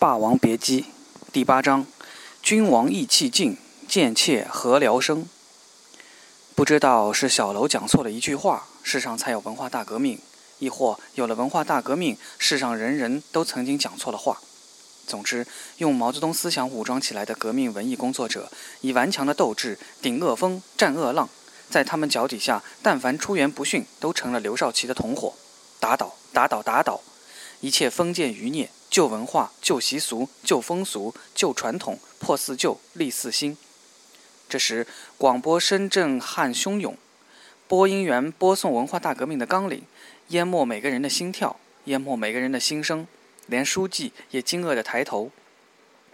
霸王别姬》第八章：君王意气尽，贱妾何聊生？不知道是小楼讲错了一句话，世上才有文化大革命；亦或有了文化大革命，世上人人都曾经讲错了话。总之，用毛泽东思想武装起来的革命文艺工作者，以顽强的斗志顶恶风、战恶浪，在他们脚底下，但凡出言不逊，都成了刘少奇的同伙。打倒，打倒，打倒！一切封建余孽、旧文化、旧习俗、旧风俗、旧传统，破四旧，立四新。这时，广播声震撼汹涌，播音员播送文化大革命的纲领，淹没每个人的心跳，淹没每个人的心声。连书记也惊愕地抬头。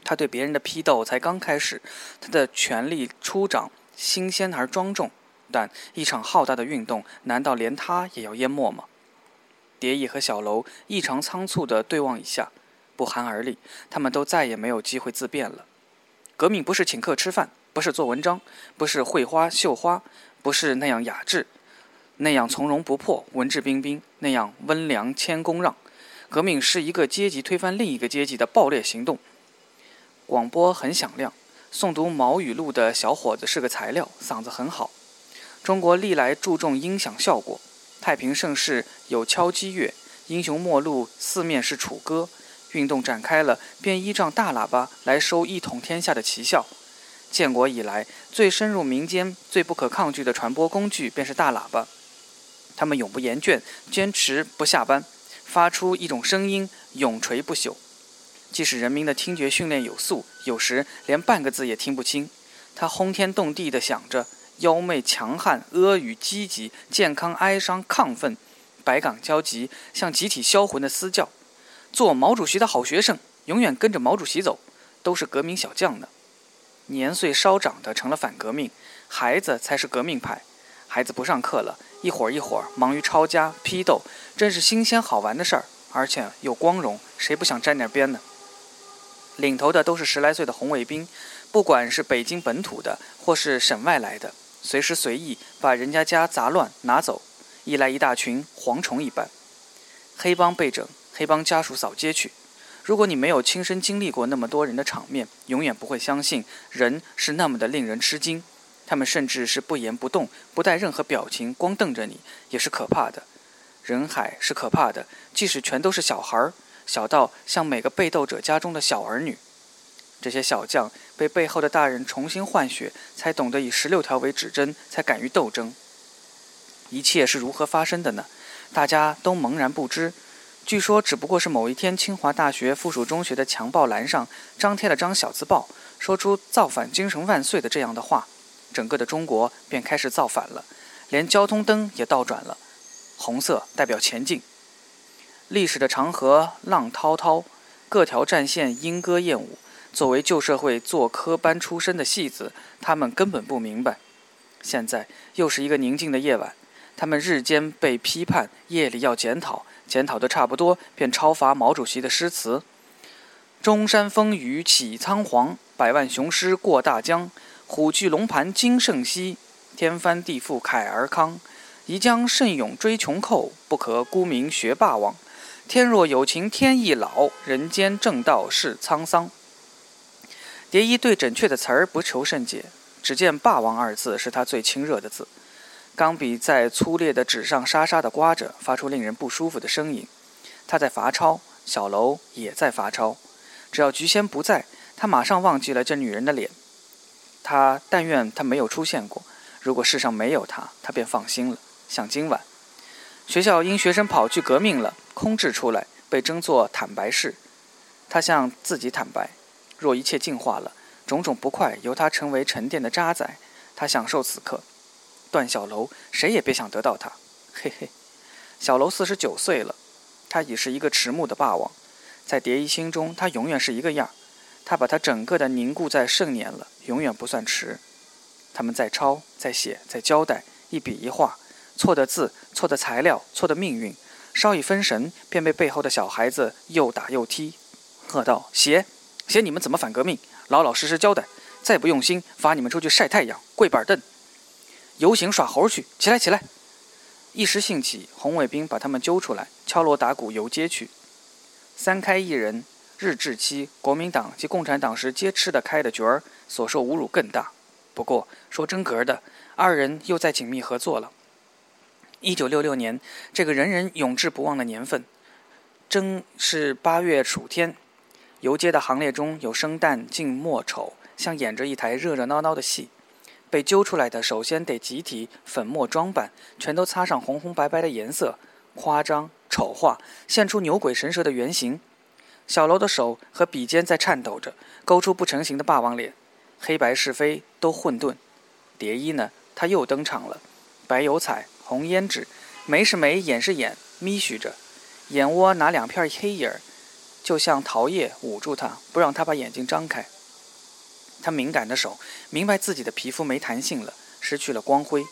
他对别人的批斗才刚开始，他的权力初长，新鲜而庄重。但一场浩大的运动，难道连他也要淹没吗？蝶翼和小楼异常仓促地对望一下，不寒而栗。他们都再也没有机会自辩了。革命不是请客吃饭，不是做文章，不是绘花绣花，不是那样雅致，那样从容不迫、文质彬彬，那样温良谦恭让。革命是一个阶级推翻另一个阶级的暴烈行动。广播很响亮，诵读毛语录的小伙子是个材料，嗓子很好。中国历来注重音响效果。太平盛世有敲击乐，英雄末路四面是楚歌。运动展开了，便依仗大喇叭来收一统天下的奇效。建国以来，最深入民间、最不可抗拒的传播工具便是大喇叭。他们永不言倦，坚持不下班，发出一种声音，永垂不朽。即使人民的听觉训练有素，有时连半个字也听不清，他轰天动地地响着。妖媚强悍，阿谀积极，健康哀伤，亢奋，百感交集，像集体销魂的嘶叫。做毛主席的好学生，永远跟着毛主席走，都是革命小将呢。年岁稍长的成了反革命，孩子才是革命派。孩子不上课了，一会儿一会儿忙于抄家批斗，真是新鲜好玩的事儿，而且又光荣，谁不想沾点边呢？领头的都是十来岁的红卫兵，不管是北京本土的，或是省外来的。随时随意把人家家杂乱拿走，一来一大群，蝗虫一般。黑帮被整，黑帮家属扫街去。如果你没有亲身经历过那么多人的场面，永远不会相信人是那么的令人吃惊。他们甚至是不言不动，不带任何表情，光瞪着你，也是可怕的。人海是可怕的，即使全都是小孩儿，小到像每个被斗者家中的小儿女。这些小将被背后的大人重新换血，才懂得以十六条为指针，才敢于斗争。一切是如何发生的呢？大家都茫然不知。据说只不过是某一天，清华大学附属中学的墙报栏上张贴了张小字报，说出“造反精神万岁”的这样的话，整个的中国便开始造反了，连交通灯也倒转了，红色代表前进。历史的长河浪滔滔，各条战线莺歌燕舞。作为旧社会做科班出身的戏子，他们根本不明白。现在又是一个宁静的夜晚，他们日间被批判，夜里要检讨，检讨的差不多，便抄罚毛主席的诗词：“中山风雨起苍黄，百万雄师过大江。虎踞龙盘今胜昔，天翻地覆慨而慷。宜将胜勇追穷寇，不可沽名学霸王。天若有情天亦老，人间正道是沧桑。”蝶衣对准确的词儿不求甚解，只见“霸王”二字是他最亲热的字。钢笔在粗劣的纸上沙沙地刮着，发出令人不舒服的声音。他在罚抄，小楼也在罚抄。只要菊仙不在，他马上忘记了这女人的脸。他但愿她没有出现过。如果世上没有她，他便放心了。像今晚，学校因学生跑去革命了，空置出来，被争作坦白室。他向自己坦白。若一切净化了，种种不快由他成为沉淀的渣滓，他享受此刻。段小楼，谁也别想得到他。嘿嘿，小楼四十九岁了，他已是一个迟暮的霸王，在蝶衣心中，他永远是一个样。他把他整个的凝固在盛年了，永远不算迟。他们在抄，在写，在交代，一笔一画，错的字，错的材料，错的命运，稍一分神，便被背后的小孩子又打又踢，喝道：“写！”写你们怎么反革命，老老实实交代。再不用心，罚你们出去晒太阳、跪板凳、游行耍猴去。起来，起来！一时兴起，红卫兵把他们揪出来，敲锣打鼓游街去。三开一人，日治期国民党及共产党时皆吃得开的角儿，所受侮辱更大。不过说真格的，二人又在紧密合作了。一九六六年，这个人人永志不忘的年份，正是八月暑天。游街的行列中有生旦净末丑，像演着一台热热闹闹的戏。被揪出来的，首先得集体粉墨装扮，全都擦上红红白白的颜色，夸张丑化，现出牛鬼神蛇的原形。小楼的手和笔尖在颤抖着，勾出不成形的霸王脸，黑白是非都混沌。蝶衣呢，他又登场了，白油彩，红胭脂，眉是眉，眼是眼，眯许着，眼窝拿两片黑影儿，就像桃叶捂住他，不让他把眼睛张开。他敏感的手明白自己的皮肤没弹性了，失去了光辉。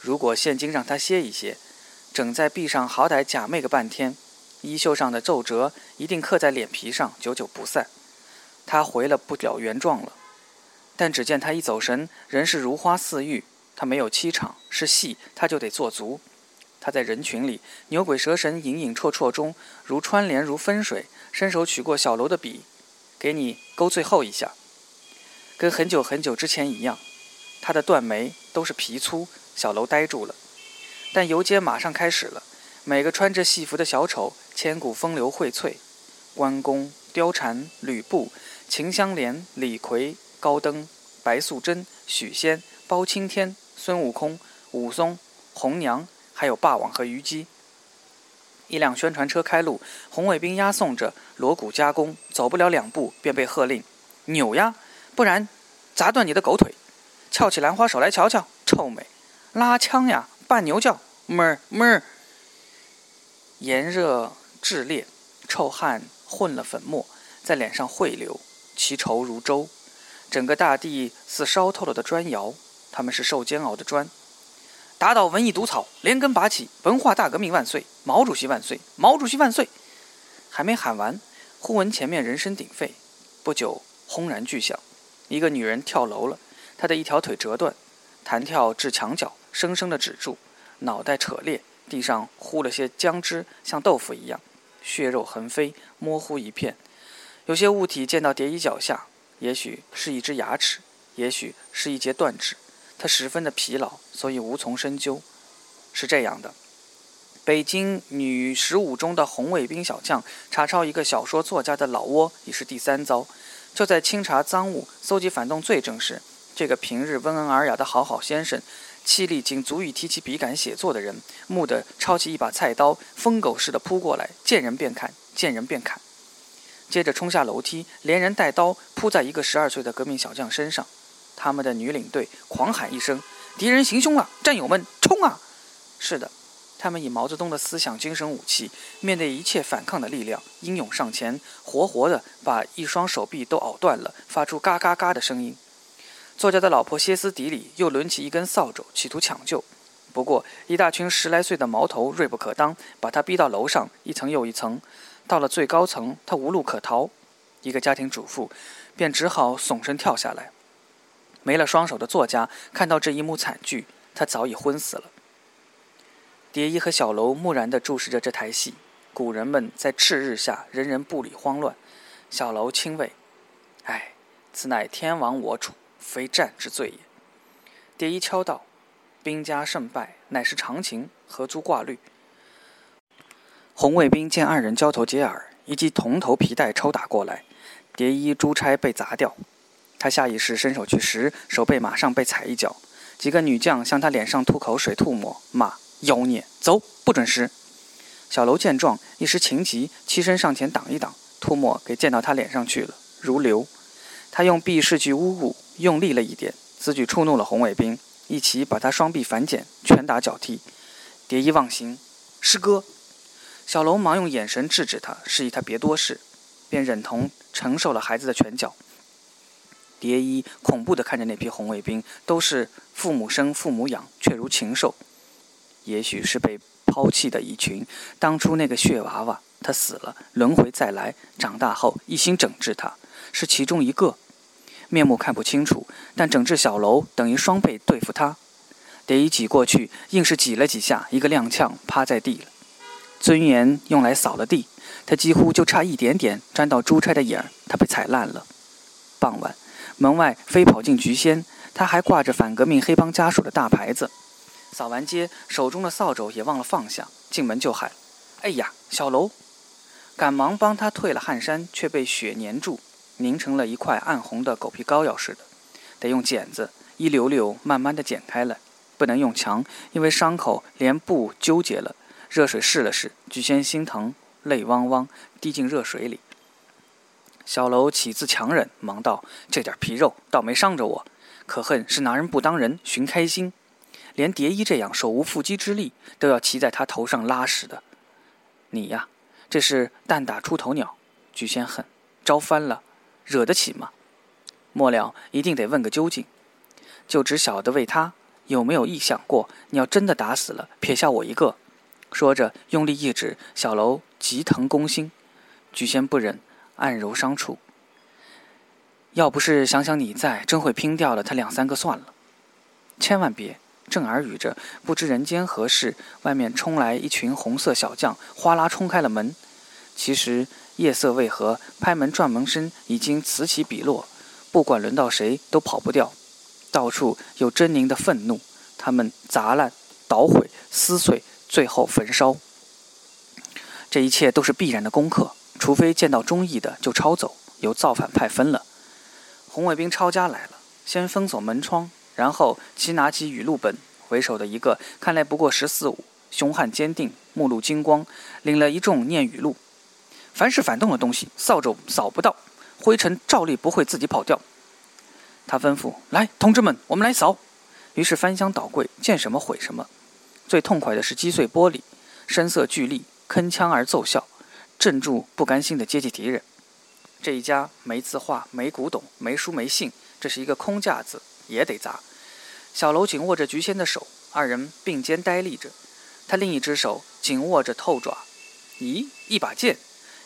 如果现今让他歇一歇，整在壁上好歹假寐个半天。衣袖上的皱褶一定刻在脸皮上，久久不散。他回了不了原状了。但只见他一走神，人是如花似玉。他没有气场，是戏，他就得做足。他在人群里牛鬼蛇神、影影绰绰中，如穿帘如分水，伸手取过小楼的笔，给你勾最后一下，跟很久很久之前一样。他的断眉都是皮粗，小楼呆住了。但游街马上开始了。每个穿着戏服的小丑，千古风流荟萃，关公、貂蝉、吕布、秦香莲、李逵、高登、白素贞、许仙、包青天、孙悟空、武松、红娘，还有霸王和虞姬。一辆宣传车开路，红卫兵押送着，锣鼓加工，走不了两步便被喝令：“扭呀，不然砸断你的狗腿！翘起兰花手来瞧瞧，臭美！拉枪呀，扮牛叫，哞儿哞儿。”炎热炽烈，臭汗混了粉末，在脸上汇流，其稠如粥。整个大地似烧透了的砖窑，他们是受煎熬的砖。打倒文艺毒草，连根拔起，文化大革命万岁！毛主席万岁！毛主席万岁！还没喊完，忽闻前面人声鼎沸，不久轰然巨响，一个女人跳楼了，她的一条腿折断，弹跳至墙角，生生的止住，脑袋扯裂。地上糊了些浆汁，像豆腐一样，血肉横飞，模糊一片。有些物体见到蝶衣脚下，也许是一只牙齿，也许是一截断指。他十分的疲劳，所以无从深究。是这样的：北京女十五中的红卫兵小将查抄一个小说作家的老窝，已是第三遭。就在清查赃物、搜集反动罪证时，这个平日温文尔雅的好好先生。气力仅足以提起笔杆写作的人，蓦地抄起一把菜刀，疯狗似的扑过来，见人便砍，见人便砍，接着冲下楼梯，连人带刀扑在一个十二岁的革命小将身上。他们的女领队狂喊一声：“敌人行凶了，战友们冲啊！”是的，他们以毛泽东的思想精神武器，面对一切反抗的力量，英勇上前，活活的把一双手臂都拗断了，发出嘎嘎嘎的声音。作家的老婆歇斯底里，又抡起一根扫帚，企图抢救。不过，一大群十来岁的毛头锐不可当，把他逼到楼上，一层又一层。到了最高层，他无路可逃。一个家庭主妇便只好耸身跳下来。没了双手的作家看到这一幕惨剧，他早已昏死了。蝶衣和小楼木然地注视着这台戏。古人们在赤日下，人人步履慌乱。小楼轻慰：“唉，此乃天亡我楚。”非战之罪也。蝶衣敲道：“兵家胜败乃是常情，何足挂虑？”红卫兵见二人交头接耳，一记铜头皮带抽打过来，蝶衣珠钗被砸掉。他下意识伸手去拾，手背马上被踩一脚。几个女将向他脸上吐口水、吐沫，骂：“妖孽，走，不准拾！”小楼见状，一时情急，欺身上前挡一挡，唾沫给溅到他脸上去了，如流。他用臂拭去污物。用力了一点，此举触怒了红卫兵，一齐把他双臂反剪，拳打脚踢。蝶衣忘形，师哥，小楼忙用眼神制止他，示意他别多事，便忍痛承受了孩子的拳脚。蝶衣恐怖地看着那批红卫兵，都是父母生父母养，却如禽兽。也许是被抛弃的一群。当初那个血娃娃，他死了，轮回再来，长大后一心整治他，是其中一个。面目看不清楚，但整治小楼等于双倍对付他。蝶衣挤过去，硬是挤了几下，一个踉跄，趴在地了。尊严用来扫了地，他几乎就差一点点沾到珠钗的眼儿，他被踩烂了。傍晚，门外飞跑进菊仙，他还挂着反革命黑帮家属的大牌子。扫完街，手中的扫帚也忘了放下，进门就喊：“哎呀，小楼！”赶忙帮他退了汗衫，却被雪粘住，凝成了一块暗红的狗皮膏药似的，得用剪子一绺绺慢慢的剪开来，不能用强，因为伤口连布纠结了。热水试了试，菊仙心疼，泪汪汪滴进热水里。小楼起自强忍，忙道：“这点皮肉倒没伤着我，可恨是拿人不当人，寻开心。连蝶衣这样手无缚鸡之力，都要骑在他头上拉屎的。你呀！”这是蛋打出头鸟，举仙恨，招翻了，惹得起吗？末了一定得问个究竟，就只晓得为他有没有意想过，你要真的打死了，撇下我一个。说着，用力一指小楼，急疼攻心。举仙不忍，暗揉伤处。要不是想想你在，真会拼掉了他两三个算了。千万别。正耳语着，不知人间何事，外面冲来一群红色小将，哗啦冲开了门。其实夜色未合，拍门撞门声已经此起彼落，不管轮到谁都跑不掉。到处有狰狞的愤怒，他们砸烂、捣毁、撕碎，最后焚烧。这一切都是必然的功课，除非见到中意的就抄走，由造反派分了。红卫兵抄家来了，先封锁门窗。然后，其拿起语录本，为首的一个看来不过十四五，凶悍坚定，目露金光，领了一众念语录：凡是反动的东西，扫帚扫不到，灰尘照例不会自己跑掉。他吩咐：“来，同志们，我们来扫。”于是翻箱倒柜，见什么毁什么。最痛快的是击碎玻璃，声色俱厉，铿锵而奏效，镇住不甘心的阶级敌人。这一家没字画，没古董，没书没信，这是一个空架子。也得砸。小楼紧握着菊仙的手，二人并肩呆立着。他另一只手紧握着透爪。咦，一把剑！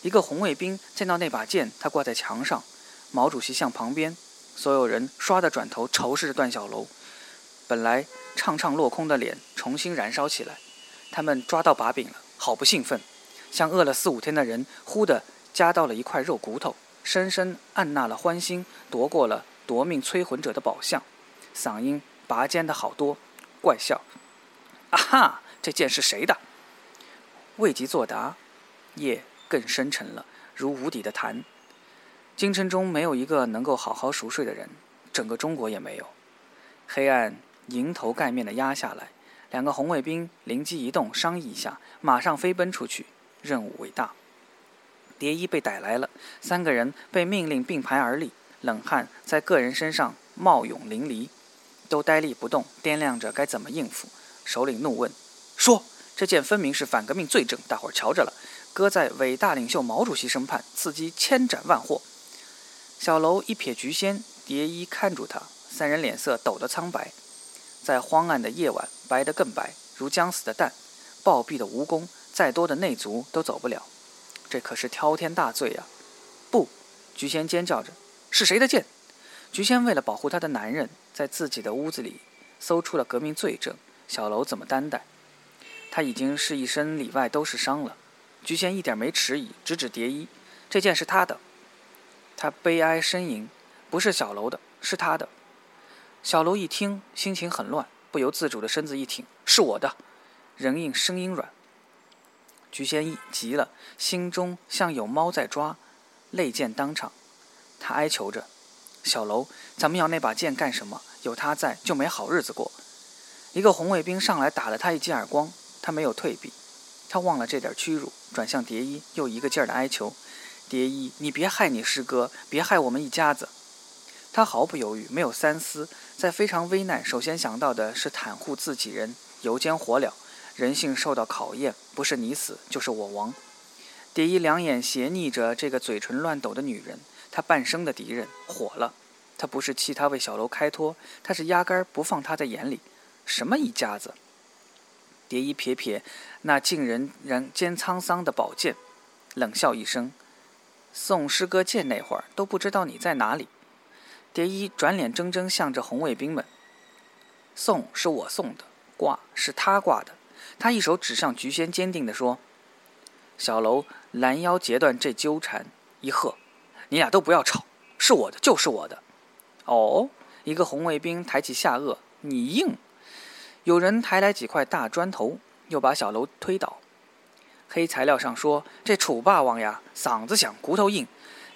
一个红卫兵见到那把剑，他挂在墙上。毛主席像旁边，所有人唰的转头仇视着段小楼。本来畅畅落空的脸重新燃烧起来。他们抓到把柄了，好不兴奋，像饿了四五天的人，忽地夹到了一块肉骨头，深深按捺了欢心，夺过了。夺命催魂者的宝相，嗓音拔尖的好多，怪笑。啊哈，这剑是谁的？未及作答，夜更深沉了，如无底的潭。京城中没有一个能够好好熟睡的人，整个中国也没有。黑暗迎头盖面的压下来，两个红卫兵灵机一动，商议一下，马上飞奔出去。任务伟大。蝶衣被逮来了，三个人被命令并排而立。冷汗在个人身上冒涌淋漓，都呆立不动，掂量着该怎么应付。首领怒问：“说，这件分明是反革命罪证，大伙儿瞧着了，搁在伟大领袖毛主席身畔，刺激千斩万剐。”小楼一瞥菊仙，蝶衣看住他，三人脸色抖得苍白，在荒暗的夜晚白得更白，如将死的蛋。暴毙的蜈蚣，再多的内族都走不了。这可是滔天大罪呀！不，菊仙尖叫着。是谁的剑？菊仙为了保护她的男人，在自己的屋子里搜出了革命罪证。小楼怎么担待？他已经是一身里外都是伤了。菊仙一点没迟疑，指指蝶衣：“这件是他的。”他悲哀呻吟：“不是小楼的，是他的。”小楼一听，心情很乱，不由自主的身子一挺：“是我的。”人硬声音软。菊仙一急了，心中像有猫在抓，泪溅当场。他哀求着：“小楼，咱们要那把剑干什么？有他在，就没好日子过。”一个红卫兵上来打了他一记耳光，他没有退避，他忘了这点屈辱，转向蝶衣，又一个劲儿的哀求：“蝶衣，你别害你师哥，别害我们一家子。”他毫不犹豫，没有三思，在非常危难，首先想到的是袒护自己人，油煎火燎，人性受到考验，不是你死，就是我亡。蝶衣两眼斜睨着这个嘴唇乱抖的女人。他半生的敌人火了，他不是气他为小楼开脱，他是压根儿不放他在眼里。什么一家子？蝶衣撇撇那近人人间沧桑的宝剑，冷笑一声：“送师哥剑那会儿都不知道你在哪里。”蝶衣转脸怔怔向着红卫兵们：“送是我送的，挂是他挂的。”他一手指向菊仙，坚定地说：“小楼拦腰截断这纠缠，一喝：“你俩都不要吵，是我的就是我的。”哦，一个红卫兵抬起下颚：“你硬！”有人抬来几块大砖头，又把小楼推倒。黑材料上说：“这楚霸王呀，嗓子响，骨头硬。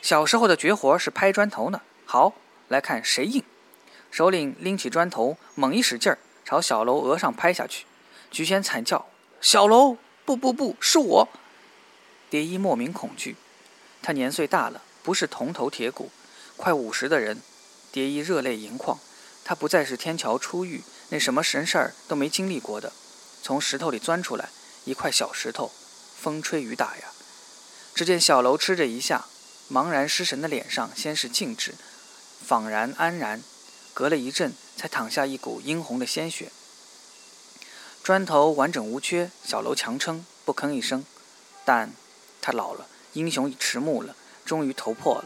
小时候的绝活是拍砖头呢。”好，来看谁硬。首领拎起砖头，猛一使劲儿，朝小楼额上拍下去。菊仙惨叫：“小楼，不不不，是我！”蝶衣莫名恐惧，他年岁大了，不是铜头铁骨，快五十的人。蝶衣热泪盈眶，他不再是天桥出狱那什么神事儿都没经历过的，从石头里钻出来，一块小石头，风吹雨打呀。只见小楼吃着一下，茫然失神的脸上先是静止，恍然安然，隔了一阵才淌下一股殷红的鲜血。砖头完整无缺，小楼强撑，不吭一声，但。他老了，英雄已迟暮了，终于头破了。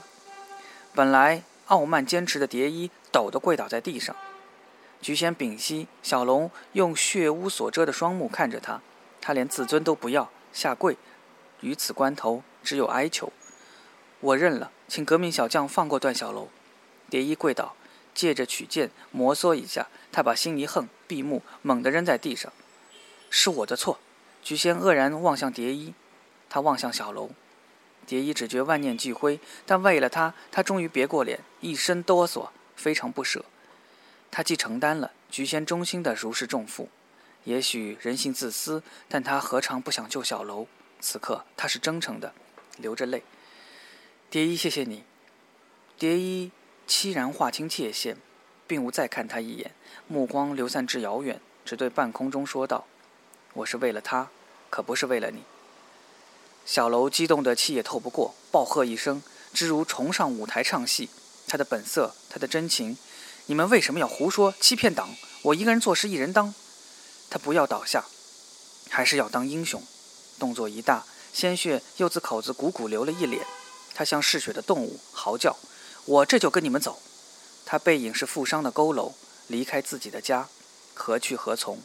本来傲慢坚持的蝶衣抖得跪倒在地上。菊仙屏息，小龙用血污所遮的双目看着他，他连自尊都不要，下跪。于此关头，只有哀求：“我认了，请革命小将放过段小楼。”蝶衣跪倒，借着曲剑摩挲一下，他把心一横，闭目猛地扔在地上：“是我的错。”菊仙愕然望向蝶衣。他望向小楼，蝶衣只觉万念俱灰，但为了他，他终于别过脸，一身哆嗦，非常不舍。他既承担了菊仙忠心的如释重负，也许人性自私，但他何尝不想救小楼？此刻他是真诚的，流着泪。蝶衣，谢谢你。蝶衣凄然划清界限，并无再看他一眼，目光流散至遥远，只对半空中说道：“我是为了他，可不是为了你。”小楼激动得气也透不过，暴喝一声，之如重上舞台唱戏。他的本色，他的真情，你们为什么要胡说欺骗党？我一个人做事一人当。他不要倒下，还是要当英雄。动作一大，鲜血又自口子汩汩流了一脸。他像嗜血的动物，嚎叫：“我这就跟你们走。”他背影是负伤的佝偻，离开自己的家，何去何从？